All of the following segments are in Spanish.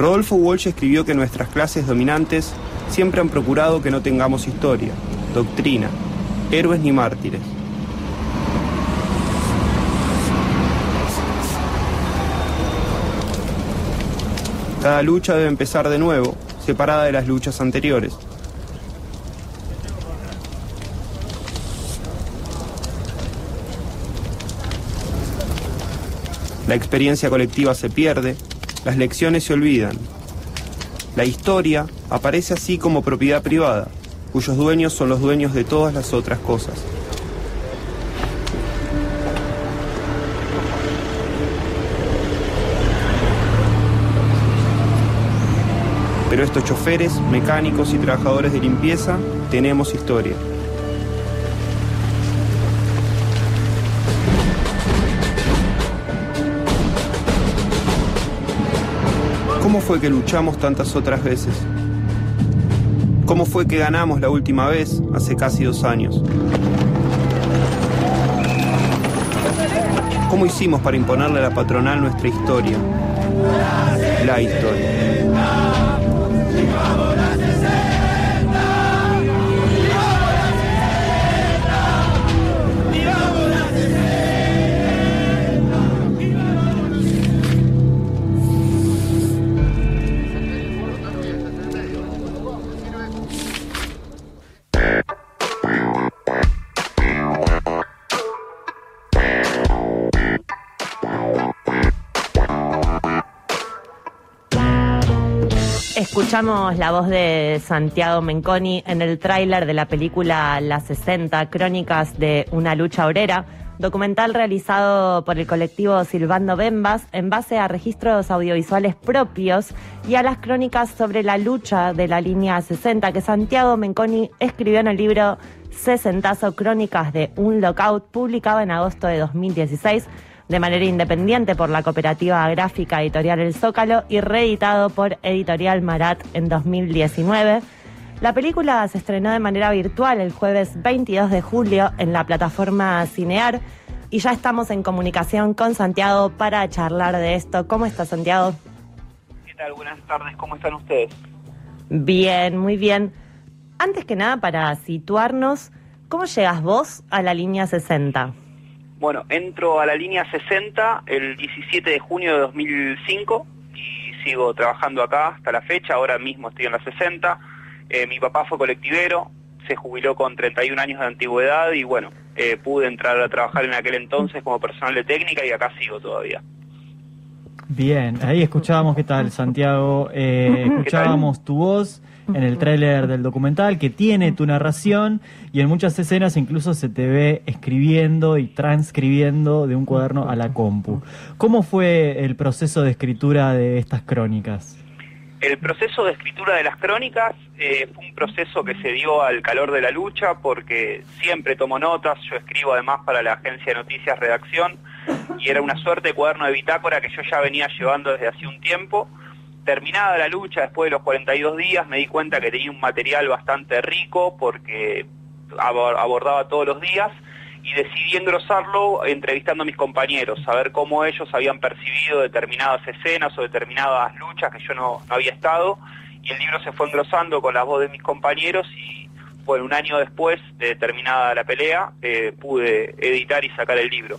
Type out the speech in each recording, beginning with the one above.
Rodolfo Walsh escribió que nuestras clases dominantes siempre han procurado que no tengamos historia, doctrina, héroes ni mártires. Cada lucha debe empezar de nuevo, separada de las luchas anteriores. La experiencia colectiva se pierde, las lecciones se olvidan. La historia aparece así como propiedad privada, cuyos dueños son los dueños de todas las otras cosas. Pero estos choferes, mecánicos y trabajadores de limpieza tenemos historia. ¿Cómo fue que luchamos tantas otras veces? ¿Cómo fue que ganamos la última vez hace casi dos años? ¿Cómo hicimos para imponerle a la patronal nuestra historia? La historia. Escuchamos la voz de Santiago Menconi en el tráiler de la película Las 60, Crónicas de una lucha obrera, documental realizado por el colectivo Silvando Bembas en base a registros audiovisuales propios y a las crónicas sobre la lucha de la línea 60 que Santiago Menconi escribió en el libro Sesentazo Crónicas de un Lockout, publicado en agosto de 2016 de manera independiente por la cooperativa gráfica editorial El Zócalo y reeditado por Editorial Marat en 2019. La película se estrenó de manera virtual el jueves 22 de julio en la plataforma Cinear y ya estamos en comunicación con Santiago para charlar de esto. ¿Cómo está Santiago? ¿Qué tal? Buenas tardes, ¿cómo están ustedes? Bien, muy bien. Antes que nada, para situarnos, ¿cómo llegas vos a la línea 60? Bueno, entro a la línea 60 el 17 de junio de 2005 y sigo trabajando acá hasta la fecha, ahora mismo estoy en la 60. Eh, mi papá fue colectivero, se jubiló con 31 años de antigüedad y bueno, eh, pude entrar a trabajar en aquel entonces como personal de técnica y acá sigo todavía. Bien, ahí escuchábamos, ¿qué tal Santiago? Eh, escuchábamos tu voz en el tráiler del documental que tiene tu narración y en muchas escenas incluso se te ve escribiendo y transcribiendo de un cuaderno a la compu. ¿Cómo fue el proceso de escritura de estas crónicas? El proceso de escritura de las crónicas eh, fue un proceso que se dio al calor de la lucha porque siempre tomo notas, yo escribo además para la agencia de noticias Redacción y era una suerte de cuaderno de bitácora que yo ya venía llevando desde hace un tiempo terminada la lucha, después de los 42 días, me di cuenta que tenía un material bastante rico porque abordaba todos los días y decidí engrosarlo entrevistando a mis compañeros, a ver cómo ellos habían percibido determinadas escenas o determinadas luchas que yo no, había estado y el libro se fue engrosando con la voz de mis compañeros y bueno, un año después de terminada la pelea eh, pude editar y sacar el libro.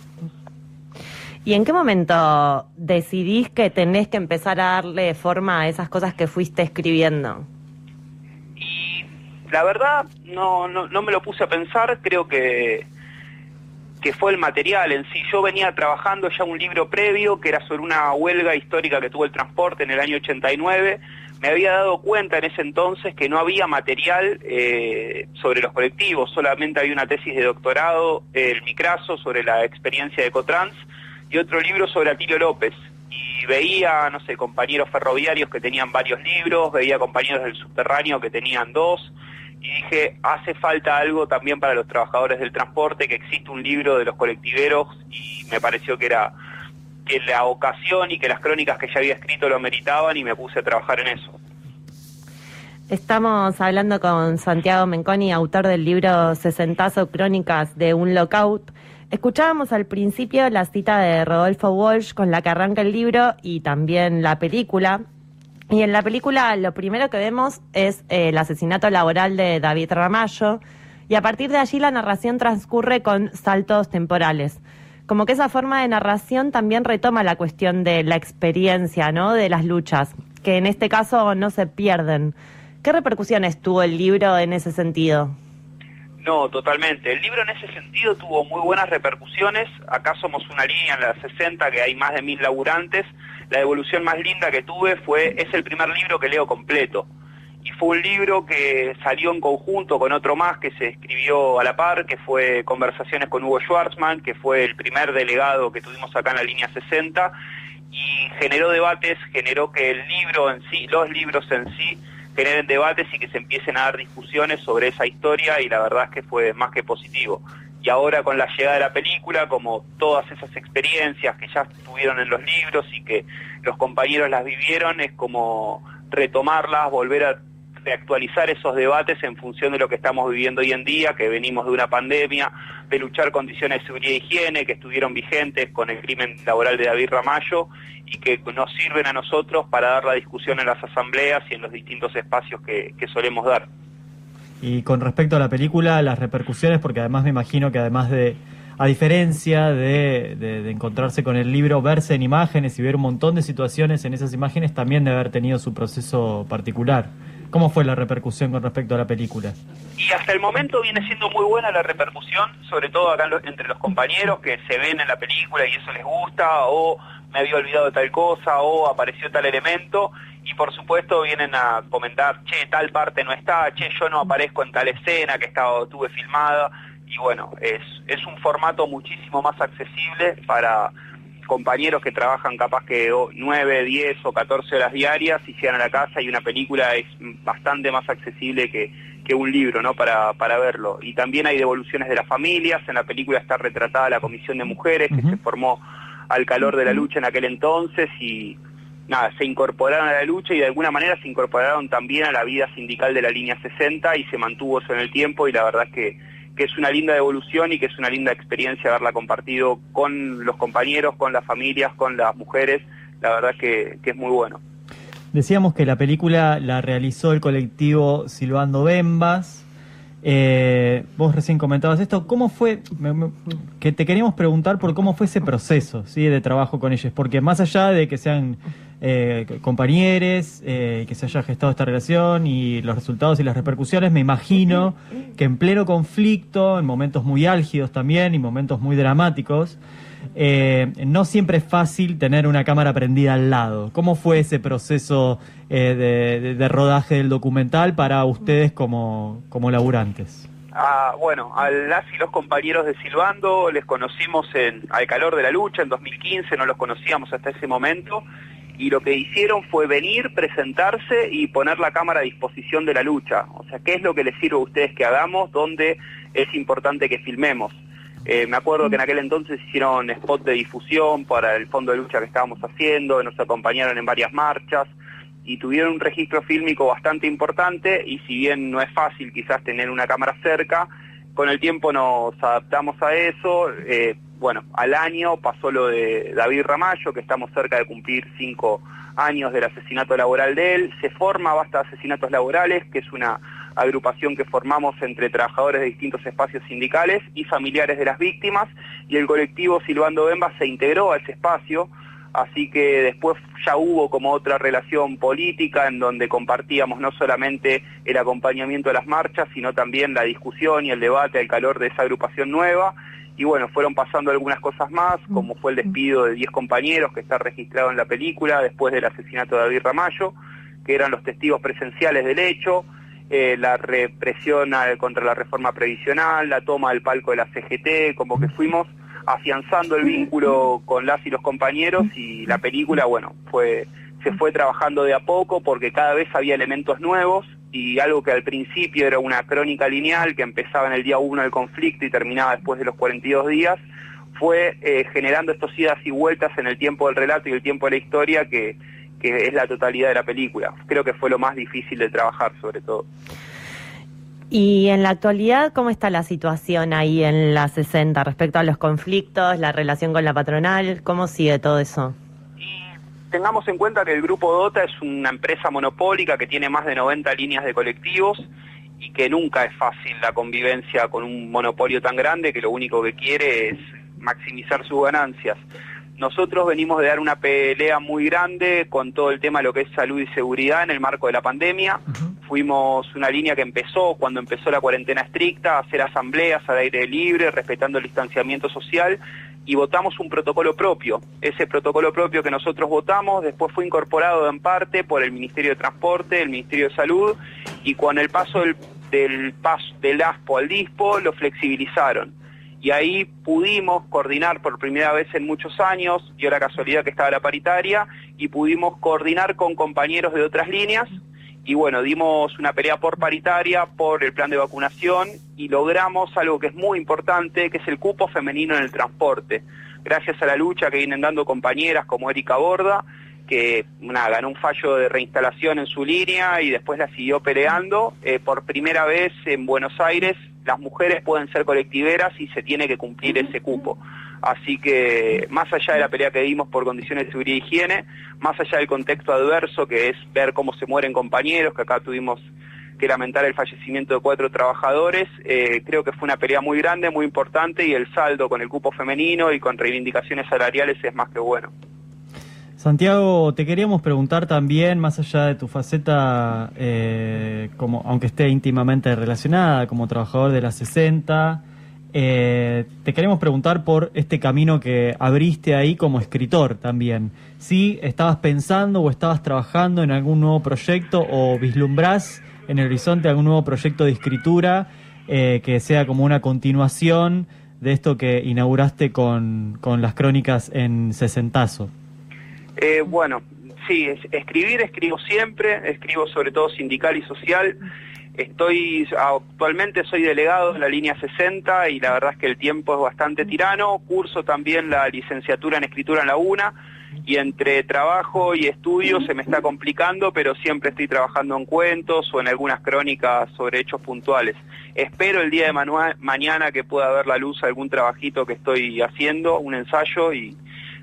¿Y en qué momento decidís que tenés que empezar a darle forma a esas cosas que fuiste escribiendo? Y la verdad no, no, me lo puse a pensar, creo que, que fue el material en sí. Yo venía trabajando ya un libro previo que era sobre una huelga histórica que tuvo el transporte en el año 89. Me había dado cuenta en ese entonces que no había material eh, sobre los colectivos, solamente había una tesis de doctorado, el Micraso, sobre la experiencia de Ecotrans, y otro libro sobre Atilio López. Y veía, no sé, compañeros ferroviarios que tenían varios libros, veía compañeros del subterráneo que tenían dos, y dije, hace falta algo también para los trabajadores del transporte, que existe un libro de los colectiveros, y me pareció que era que la ocasión y que las crónicas que ya había escrito lo meritaban y me puse a trabajar en eso. Estamos hablando con Santiago Menconi, autor del libro Sesentazo Crónicas de un Lockout. Escuchábamos al principio la cita de Rodolfo Walsh con la que arranca el libro y también la película. Y en la película lo primero que vemos es eh, el asesinato laboral de David Ramallo y a partir de allí la narración transcurre con saltos temporales. Como que esa forma de narración también retoma la cuestión de la experiencia, ¿no? De las luchas, que en este caso no se pierden. ¿Qué repercusiones tuvo el libro en ese sentido? No, totalmente. El libro en ese sentido tuvo muy buenas repercusiones. Acá somos una línea en la 60 que hay más de mil laburantes. La evolución más linda que tuve fue, es el primer libro que leo completo. Y fue un libro que salió en conjunto con otro más que se escribió a la par, que fue Conversaciones con Hugo Schwartzman, que fue el primer delegado que tuvimos acá en la línea 60, y generó debates, generó que el libro en sí, los libros en sí, generen debates y que se empiecen a dar discusiones sobre esa historia y la verdad es que fue más que positivo. Y ahora con la llegada de la película, como todas esas experiencias que ya estuvieron en los libros y que los compañeros las vivieron, es como retomarlas, volver a reactualizar esos debates en función de lo que estamos viviendo hoy en día, que venimos de una pandemia, de luchar condiciones de seguridad e higiene que estuvieron vigentes con el crimen laboral de David Ramallo y que nos sirven a nosotros para dar la discusión en las asambleas y en los distintos espacios que, solemos dar. Y con respecto a la película, las repercusiones, porque además me imagino que además de, a diferencia de, de, encontrarse con el libro, verse en imágenes y ver un montón de situaciones en esas imágenes, también de haber tenido su proceso particular. ¿Cómo fue la repercusión con respecto a la película? Y hasta el momento viene siendo muy buena la repercusión, sobre todo acá entre los compañeros que se ven en la película y eso les gusta, o me había olvidado tal cosa, o apareció tal elemento, y por supuesto vienen a comentar, che, tal parte no está, che, yo no aparezco en tal escena que estaba, tuve filmada, y bueno, es un formato muchísimo más accesible para compañeros que trabajan capaz que 9, 10 o 14 horas diarias y llegan a la casa y una película es bastante más accesible que, que un libro, ¿no? Para, para verlo. Y también hay devoluciones de las familias, en la película está retratada la Comisión de Mujeres que se formó al calor de la lucha en aquel entonces y nada, se incorporaron a la lucha y de alguna manera se incorporaron también a la vida sindical de la línea 60 y se mantuvo eso en el tiempo y la verdad es que que es una linda evolución y que es una linda experiencia haberla compartido con los compañeros, con las familias, con las mujeres. La verdad que, que es muy bueno. Decíamos que la película la realizó el colectivo Silvando Bembas. Eh, vos recién comentabas esto. ¿Cómo fue? que te queríamos preguntar por cómo fue ese proceso ¿sí? de trabajo con ellos. Porque más allá de que sean eh, compañeros, eh, que se haya gestado esta relación y los resultados y las repercusiones, me imagino que en pleno conflicto, en momentos muy álgidos también y momentos muy dramáticos, eh, no siempre es fácil tener una cámara prendida al lado. ¿Cómo fue ese proceso eh, de, rodaje del documental para ustedes como, como laburantes? Ah, bueno, a las y los compañeros de Silbando les conocimos en, al calor de la lucha en 2015, no los conocíamos hasta ese momento y lo que hicieron fue venir, presentarse y poner la cámara a disposición de la lucha. O sea, ¿qué es lo que les sirve a ustedes que hagamos? ¿Dónde es importante que filmemos? Eh, me acuerdo que en aquel entonces hicieron spot de difusión para el fondo de lucha que estábamos haciendo, nos acompañaron en varias marchas y tuvieron un registro fílmico bastante importante y si bien no es fácil quizás tener una cámara cerca, con el tiempo nos adaptamos a eso. Eh, bueno, al año pasó lo de David Ramallo, que estamos cerca de cumplir cinco años del asesinato laboral de él. Se forma Basta Asesinatos Laborales, que es una agrupación que formamos entre trabajadores de distintos espacios sindicales y familiares de las víctimas, y el colectivo Silvando Bemba se integró a ese espacio, así que después ya hubo como otra relación política en donde compartíamos no solamente el acompañamiento de las marchas, sino también la discusión y el debate al calor de esa agrupación nueva, y bueno, fueron pasando algunas cosas más, como fue el despido de 10 compañeros que está registrado en la película después del asesinato de David Ramallo, que eran los testigos presenciales del hecho, eh, la represión contra la reforma previsional, la toma del palco de la CGT, como que fuimos afianzando el vínculo con las y los compañeros y la película, bueno, fue se fue trabajando de a poco porque cada vez había elementos nuevos y algo que al principio era una crónica lineal que empezaba en el día 1 del conflicto y terminaba después de los 42 días, fue eh, generando estos idas y vueltas en el tiempo del relato y el tiempo de la historia que, que es la totalidad de la película. Creo que fue lo más difícil de trabajar sobre todo. Y en la actualidad, ¿cómo está la situación ahí en la 60 respecto a los conflictos, la relación con la patronal? ¿Cómo sigue todo eso? Tengamos en cuenta que el Grupo Dota es una empresa monopólica que tiene más de 90 líneas de colectivos y que nunca es fácil la convivencia con un monopolio tan grande que lo único que quiere es maximizar sus ganancias. Nosotros venimos de dar una pelea muy grande con todo el tema de lo que es salud y seguridad en el marco de la pandemia. Fuimos una línea que empezó cuando empezó la cuarentena estricta, a hacer asambleas al aire libre, respetando el distanciamiento social y votamos un protocolo propio. Ese protocolo propio que nosotros votamos después fue incorporado en parte por el Ministerio de Transporte, el Ministerio de Salud y con el paso del, paso del ASPO al DISPO lo flexibilizaron y ahí pudimos coordinar por primera vez en muchos años, dio la casualidad que estaba la paritaria, y pudimos coordinar con compañeros de otras líneas, y bueno, dimos una pelea por paritaria, por el plan de vacunación, y logramos algo que es muy importante, que es el cupo femenino en el transporte. Gracias a la lucha que vienen dando compañeras como Erika Borda, que nada, ganó un fallo de reinstalación en su línea y después la siguió peleando. Eh, por primera vez en Buenos Aires las mujeres pueden ser colectiveras y se tiene que cumplir ese cupo. Así que más allá de la pelea que dimos por condiciones de seguridad y higiene, más allá del contexto adverso que es ver cómo se mueren compañeros, que acá tuvimos que lamentar el fallecimiento de cuatro trabajadores, eh, creo que fue una pelea muy grande, muy importante y el saldo con el cupo femenino y con reivindicaciones salariales es más que bueno. Santiago, te queríamos preguntar también, más allá de tu faceta, eh, como, aunque esté íntimamente relacionada como trabajador de la 60, eh, te queremos preguntar por este camino que abriste ahí como escritor también. Si estabas pensando o estabas trabajando en algún nuevo proyecto o vislumbrás en el horizonte algún nuevo proyecto de escritura eh, que sea como una continuación de esto que inauguraste con, con las crónicas en Sesentazo. Eh, bueno, sí, escribir escribo siempre, escribo sobre todo sindical y social. Estoy, actualmente soy delegado en la línea 60 y la verdad es que el tiempo es bastante tirano. Curso también la licenciatura en escritura en la UNA y entre trabajo y estudio se me está complicando, pero siempre estoy trabajando en cuentos o en algunas crónicas sobre hechos puntuales. Espero el día de mañana que pueda ver la luz algún trabajito que estoy haciendo, un ensayo y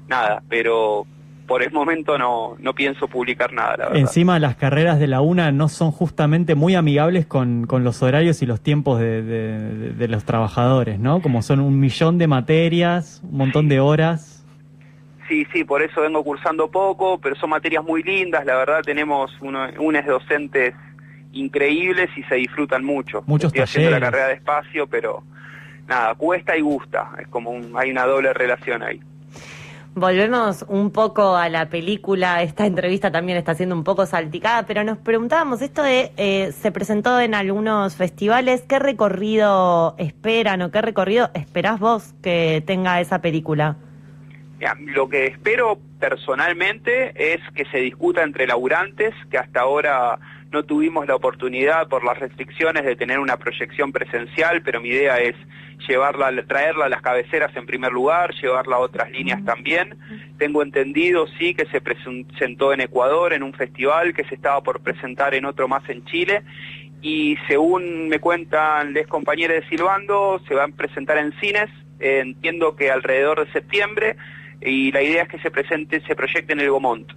nada, pero por el momento no, no pienso publicar nada, la verdad. Encima las carreras de la UNA no son justamente muy amigables con, con los horarios y los tiempos de, de, los trabajadores, ¿no? Como son un millón de materias, un montón de horas. Sí, sí, por eso vengo cursando poco, pero son materias muy lindas, la verdad tenemos uno, unos docentes increíbles y se disfrutan mucho. Muchos Estoy haciendo la carrera de espacio, pero nada, cuesta y gusta, es como un, hay una doble relación ahí. Volvemos un poco a la película, esta entrevista también está siendo un poco salticada, pero nos preguntábamos, esto de, eh, se presentó en algunos festivales, ¿qué recorrido esperan o qué recorrido esperás vos que tenga esa película? lo que espero personalmente es que se discuta entre laburantes, que hasta ahora no tuvimos la oportunidad por las restricciones de tener una proyección presencial, pero mi idea es llevarla, traerla a las cabeceras en primer lugar, llevarla a otras líneas también. Tengo entendido, sí, que se presentó en Ecuador en un festival, que se estaba por presentar en otro más en Chile, y según me cuentan les compañeros de Silbando, se van a presentar en cines, entiendo que alrededor de septiembre, y la idea es que se presente, se proyecte en el Gomont.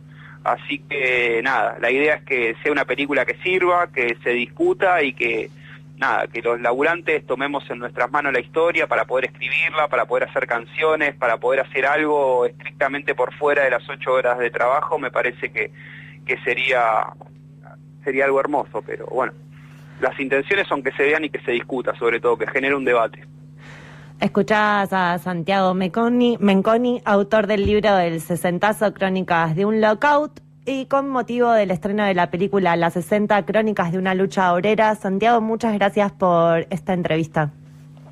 Así que nada, la idea es que sea una película que sirva, que se discuta y que nada, que los laburantes tomemos en nuestras manos la historia para poder escribirla, para poder hacer canciones, para poder hacer algo estrictamente por fuera de las ocho horas de trabajo, me parece que, que sería, sería algo hermoso, pero bueno, las intenciones son que se vean y que se discuta, sobre todo, que genere un debate. Escuchás a Santiago Menconi, autor del libro El Sesentazo Crónicas de un Lockout. Y con motivo del estreno de la película Las 60 Crónicas de una lucha obrera, Santiago, muchas gracias por esta entrevista.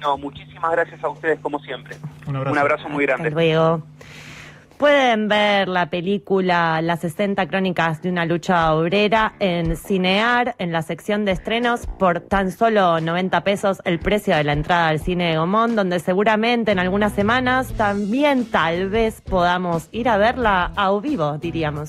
No, muchísimas gracias a ustedes como siempre. Un abrazo, Un abrazo muy grande. Hasta luego. Pueden ver la película Las 60 Crónicas de una lucha obrera en Cinear, en la sección de estrenos, por tan solo 90 pesos el precio de la entrada al cine de Gomón, donde seguramente en algunas semanas también tal vez podamos ir a verla a vivo, diríamos.